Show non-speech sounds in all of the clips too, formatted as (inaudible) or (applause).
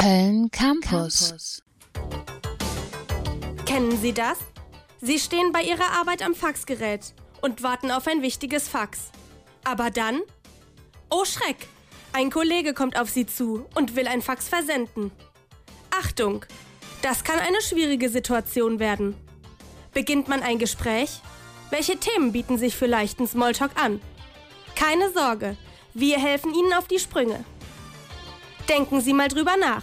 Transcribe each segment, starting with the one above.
Köln Campus. Kennen Sie das? Sie stehen bei Ihrer Arbeit am Faxgerät und warten auf ein wichtiges Fax. Aber dann? Oh Schreck! Ein Kollege kommt auf Sie zu und will ein Fax versenden. Achtung! Das kann eine schwierige Situation werden. Beginnt man ein Gespräch? Welche Themen bieten sich für leichten Smalltalk an? Keine Sorge, wir helfen Ihnen auf die Sprünge. Denken Sie mal drüber nach.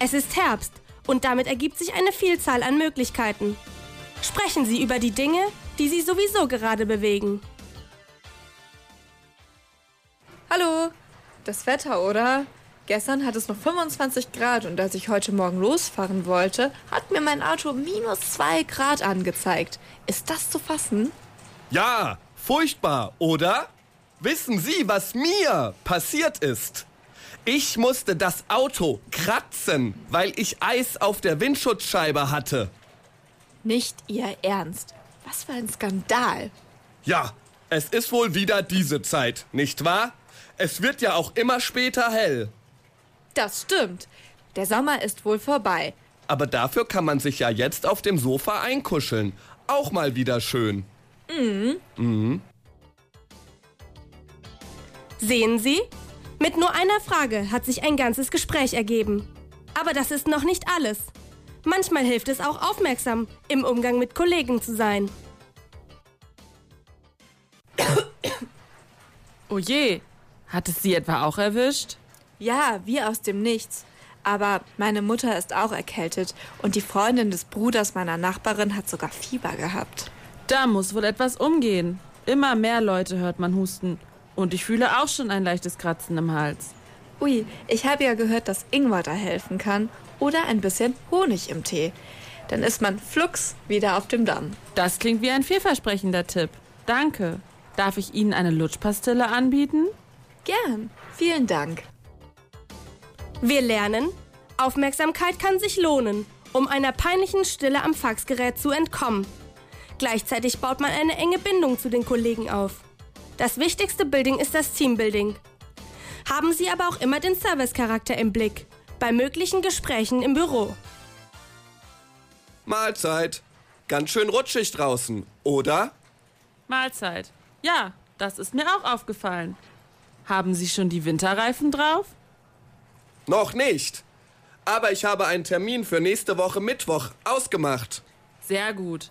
Es ist Herbst und damit ergibt sich eine Vielzahl an Möglichkeiten. Sprechen Sie über die Dinge, die Sie sowieso gerade bewegen. Hallo, das Wetter, oder? Gestern hat es noch 25 Grad und als ich heute Morgen losfahren wollte, hat mir mein Auto minus 2 Grad angezeigt. Ist das zu fassen? Ja, furchtbar, oder? Wissen Sie, was mir passiert ist? Ich musste das Auto kratzen, weil ich Eis auf der Windschutzscheibe hatte. Nicht Ihr Ernst. Was für ein Skandal. Ja, es ist wohl wieder diese Zeit, nicht wahr? Es wird ja auch immer später hell. Das stimmt. Der Sommer ist wohl vorbei. Aber dafür kann man sich ja jetzt auf dem Sofa einkuscheln. Auch mal wieder schön. Sehen Sie? Mit nur einer Frage hat sich ein ganzes Gespräch ergeben. Aber das ist noch nicht alles. Manchmal hilft es auch aufmerksam, im Umgang mit Kollegen zu sein. (coughs) Oh je, hat es Sie etwa auch erwischt? Ja, wie aus dem Nichts. Aber meine Mutter ist auch erkältet und die Freundin des Bruders meiner Nachbarin hat sogar Fieber gehabt. Da muss wohl etwas umgehen. Immer mehr Leute hört man husten. Und ich fühle auch schon ein leichtes Kratzen im Hals. Ui, ich habe ja gehört, dass Ingwer da helfen kann oder ein bisschen Honig im Tee. Dann ist man flugs wieder auf dem Damm. Das klingt wie ein vielversprechender Tipp. Danke. Darf ich Ihnen eine Lutschpastille anbieten? Gern. Vielen Dank. Wir lernen, Aufmerksamkeit kann sich lohnen, um einer peinlichen Stille am Faxgerät zu entkommen. Gleichzeitig baut man eine enge Bindung zu den Kollegen auf. Das wichtigste Building ist das Teambuilding. Haben Sie aber auch immer den Servicecharakter im Blick, bei möglichen Gesprächen im Büro. Mahlzeit. Ganz schön rutschig draußen, oder? Mahlzeit. Ja, das ist mir auch aufgefallen. Haben Sie schon die Winterreifen drauf? Noch nicht. Aber ich habe einen Termin für nächste Woche Mittwoch ausgemacht. Sehr gut.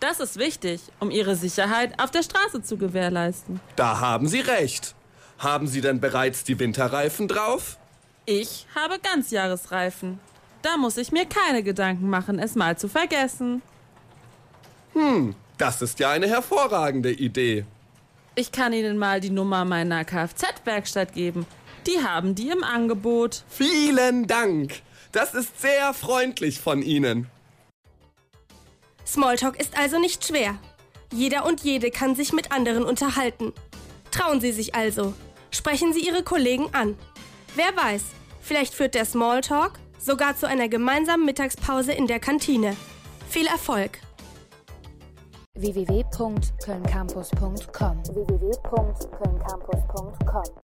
Das ist wichtig, um Ihre Sicherheit auf der Straße zu gewährleisten. Da haben Sie recht. Haben Sie denn bereits die Winterreifen drauf? Ich habe Ganzjahresreifen. Da muss ich mir keine Gedanken machen, es mal zu vergessen. Das ist ja eine hervorragende Idee. Ich kann Ihnen mal die Nummer meiner Kfz-Werkstatt geben. Die haben die im Angebot. Vielen Dank. Das ist sehr freundlich von Ihnen. Smalltalk ist also nicht schwer. Jeder und jede kann sich mit anderen unterhalten. Trauen Sie sich also. Sprechen Sie Ihre Kollegen an. Wer weiß, vielleicht führt der Smalltalk sogar zu einer gemeinsamen Mittagspause in der Kantine. Viel Erfolg! www.kölncampus.com www.kölncampus.com